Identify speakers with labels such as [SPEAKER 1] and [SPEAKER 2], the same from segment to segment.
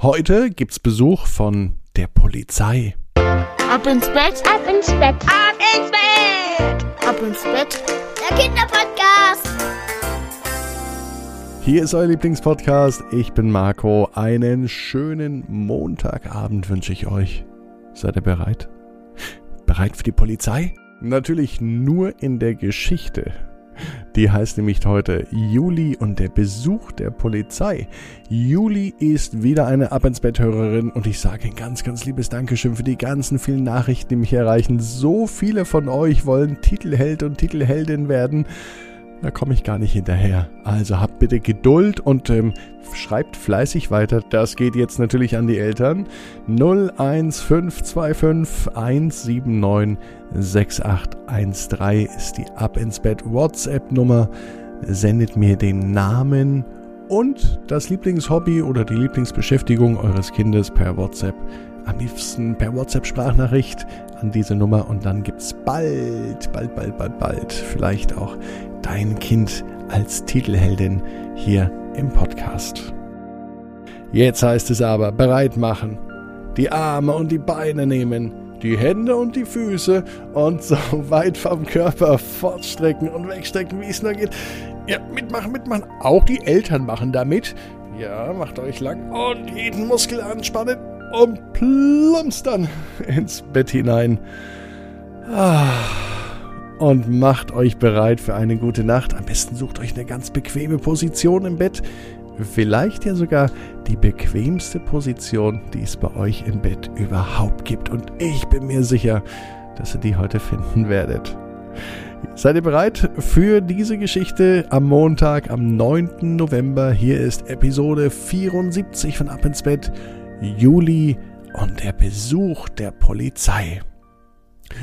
[SPEAKER 1] Heute gibt's Besuch von der Polizei.
[SPEAKER 2] Ab ins Bett,
[SPEAKER 3] Ab ins Bett.
[SPEAKER 2] ab ins Bett, ab ins Bett.
[SPEAKER 3] Der Kinderpodcast.
[SPEAKER 1] Hier ist euer Lieblingspodcast. Ich bin Marco. Einen schönen Montagabend wünsche ich euch. Seid ihr bereit? Bereit für die Polizei? Natürlich nur in der Geschichte. Die heißt nämlich heute Juli und der Besuch der Polizei. Juli ist wieder eine Ab ins Bett Hörerin und ich sage ein ganz, ganz liebes Dankeschön für die ganzen vielen Nachrichten, die mich erreichen. So viele von euch wollen Titelheld und Titelheldin werden. Da komme ich gar nicht hinterher. Also habt bitte Geduld und ähm, schreibt fleißig weiter. Das geht jetzt natürlich an die Eltern. 01525 179 6813 ist die Ab ins Bett WhatsApp-Nummer. Sendet mir den Namen und das Lieblingshobby oder die Lieblingsbeschäftigung eures Kindes per WhatsApp. Am liebsten per WhatsApp-Sprachnachricht an diese Nummer und dann gibt's bald, bald, bald, bald, bald vielleicht auch dein Kind als Titelheldin hier im Podcast. Jetzt heißt es aber bereit machen, die Arme und die Beine nehmen, die Hände und die Füße und so weit vom Körper fortstrecken und wegstrecken, wie es nur geht. Ja, mitmachen, mitmachen. Auch die Eltern machen damit. Ja, macht euch lang und jeden Muskel anspannen und plumpst dann ins Bett hinein. Ah und macht euch bereit für eine gute Nacht. Am besten sucht euch eine ganz bequeme Position im Bett. Vielleicht ja sogar die bequemste Position, die es bei euch im Bett überhaupt gibt. Und ich bin mir sicher, dass ihr die heute finden werdet. Seid ihr bereit für diese Geschichte am Montag, am 9. November? Hier ist Episode 74 von Ab ins Bett, Juli und der Besuch der Polizei.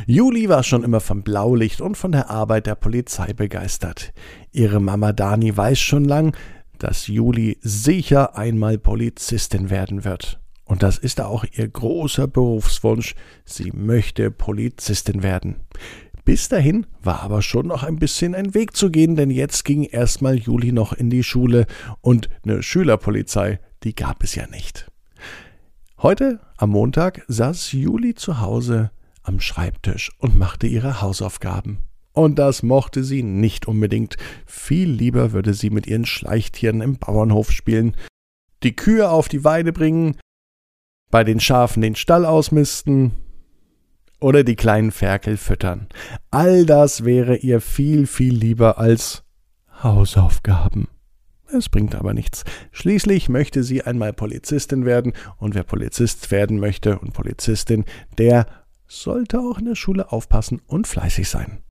[SPEAKER 1] Juli war schon immer vom Blaulicht und von der Arbeit der Polizei begeistert. Ihre Mama Dani weiß schon lang, dass Juli sicher einmal Polizistin werden wird. Und das ist auch ihr großer Berufswunsch. Sie möchte Polizistin werden. Bis dahin war aber schon noch ein bisschen ein Weg zu gehen, denn jetzt ging erstmal Juli noch in die Schule und eine Schülerpolizei, die gab es ja nicht. Heute, am Montag, saß Juli zu Hause am Schreibtisch und machte ihre Hausaufgaben. Und das mochte sie nicht unbedingt. Viel lieber würde sie mit ihren Schleichtieren im Bauernhof spielen, die Kühe auf die Weide bringen, bei den Schafen den Stall ausmisten oder die kleinen Ferkel füttern. All das wäre ihr viel, viel lieber als Hausaufgaben. Es bringt aber nichts. Schließlich möchte sie einmal Polizistin werden, und wer Polizist werden möchte und Polizistin, der sollte auch in der Schule aufpassen und fleißig sein.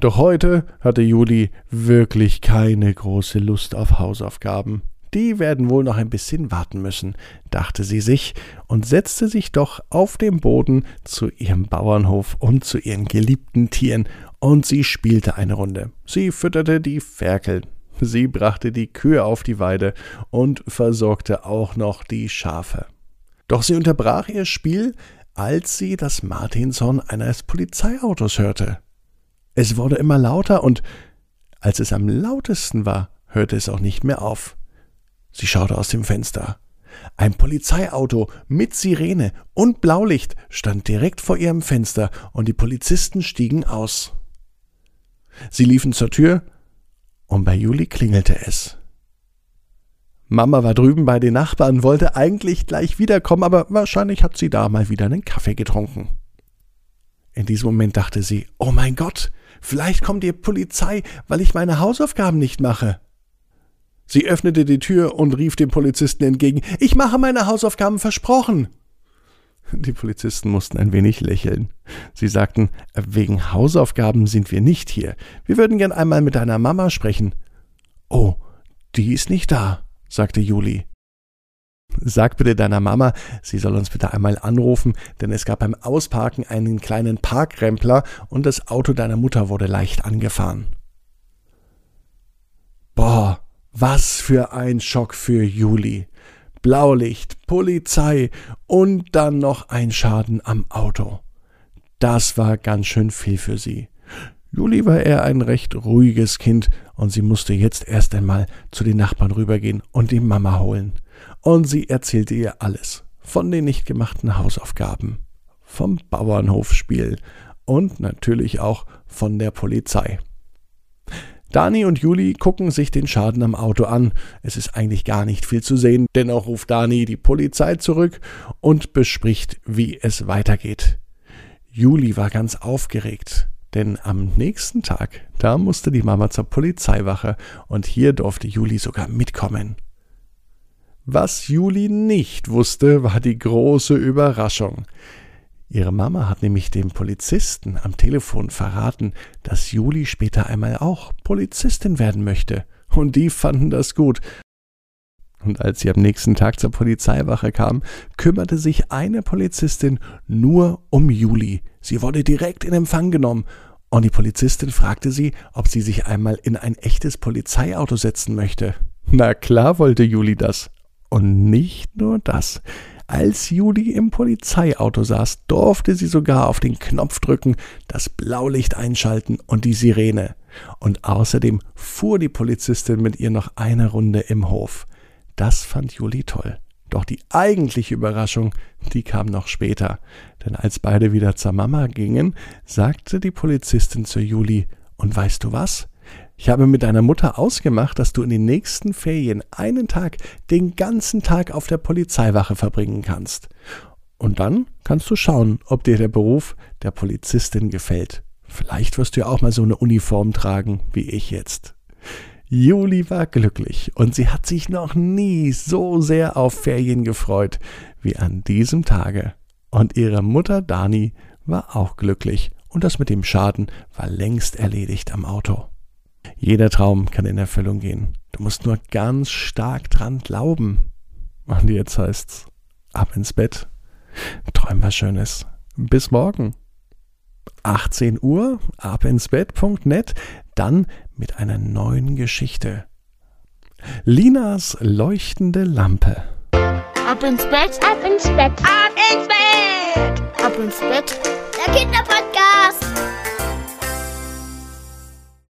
[SPEAKER 1] Doch heute hatte Juli wirklich keine große Lust auf Hausaufgaben. Die werden wohl noch ein bisschen warten müssen, dachte sie sich und setzte sich doch auf dem Boden zu ihrem Bauernhof und zu ihren geliebten Tieren, und sie spielte eine Runde. Sie fütterte die Ferkel, sie brachte die Kühe auf die Weide und versorgte auch noch die Schafe. Doch sie unterbrach ihr Spiel, als sie das Martinshorn eines Polizeiautos hörte. Es wurde immer lauter und als es am lautesten war, hörte es auch nicht mehr auf. Sie schaute aus dem Fenster. Ein Polizeiauto mit Sirene und Blaulicht stand direkt vor ihrem Fenster und die Polizisten stiegen aus. Sie liefen zur Tür und bei Juli klingelte es. Mama war drüben bei den Nachbarn, wollte eigentlich gleich wiederkommen, aber wahrscheinlich hat sie da mal wieder einen Kaffee getrunken. In diesem Moment dachte sie, oh mein Gott, vielleicht kommt die Polizei, weil ich meine Hausaufgaben nicht mache. Sie öffnete die Tür und rief dem Polizisten entgegen, ich mache meine Hausaufgaben versprochen. Die Polizisten mussten ein wenig lächeln. Sie sagten, wegen Hausaufgaben sind wir nicht hier. Wir würden gern einmal mit deiner Mama sprechen. Oh, die ist nicht da sagte Juli. Sag bitte deiner Mama, sie soll uns bitte einmal anrufen, denn es gab beim Ausparken einen kleinen Parkrempler und das Auto deiner Mutter wurde leicht angefahren. Boah, was für ein Schock für Juli. Blaulicht, Polizei und dann noch ein Schaden am Auto. Das war ganz schön viel für sie. Juli war eher ein recht ruhiges Kind und sie musste jetzt erst einmal zu den Nachbarn rübergehen und die Mama holen. und sie erzählte ihr alles. Von den nicht gemachten Hausaufgaben, vom Bauernhofspiel und natürlich auch von der Polizei. Dani und Juli gucken sich den Schaden am Auto an. Es ist eigentlich gar nicht viel zu sehen. Dennoch ruft Dani die Polizei zurück und bespricht, wie es weitergeht. Juli war ganz aufgeregt, denn am nächsten Tag, da musste die Mama zur Polizeiwache und hier durfte Juli sogar mitkommen. Was Juli nicht wusste, war die große Überraschung. Ihre Mama hat nämlich dem Polizisten am Telefon verraten, dass Juli später einmal auch Polizistin werden möchte. Und die fanden das gut. Und als sie am nächsten Tag zur Polizeiwache kam, kümmerte sich eine Polizistin nur um Juli. Sie wurde direkt in Empfang genommen. Und die Polizistin fragte sie, ob sie sich einmal in ein echtes Polizeiauto setzen möchte. Na klar wollte Juli das. Und nicht nur das. Als Judy im Polizeiauto saß, durfte sie sogar auf den Knopf drücken, das Blaulicht einschalten und die Sirene. Und außerdem fuhr die Polizistin mit ihr noch eine Runde im Hof. Das fand Juli toll. Doch die eigentliche Überraschung, die kam noch später. Denn als beide wieder zur Mama gingen, sagte die Polizistin zu Juli, und weißt du was? Ich habe mit deiner Mutter ausgemacht, dass du in den nächsten Ferien einen Tag den ganzen Tag auf der Polizeiwache verbringen kannst. Und dann kannst du schauen, ob dir der Beruf der Polizistin gefällt. Vielleicht wirst du ja auch mal so eine Uniform tragen wie ich jetzt. Juli war glücklich und sie hat sich noch nie so sehr auf Ferien gefreut wie an diesem Tage. Und ihre Mutter Dani war auch glücklich und das mit dem Schaden war längst erledigt am Auto. Jeder Traum kann in Erfüllung gehen. Du musst nur ganz stark dran glauben. Und jetzt heißt's, ab ins Bett. Träum was Schönes. Bis morgen. 18 Uhr, abinsbett.net, dann mit einer neuen Geschichte. Linas leuchtende Lampe.
[SPEAKER 2] Ab ins Bett,
[SPEAKER 3] Ab ins Bett.
[SPEAKER 2] ab ins Bett, ab ins Bett.
[SPEAKER 3] Der Kinderpodcast.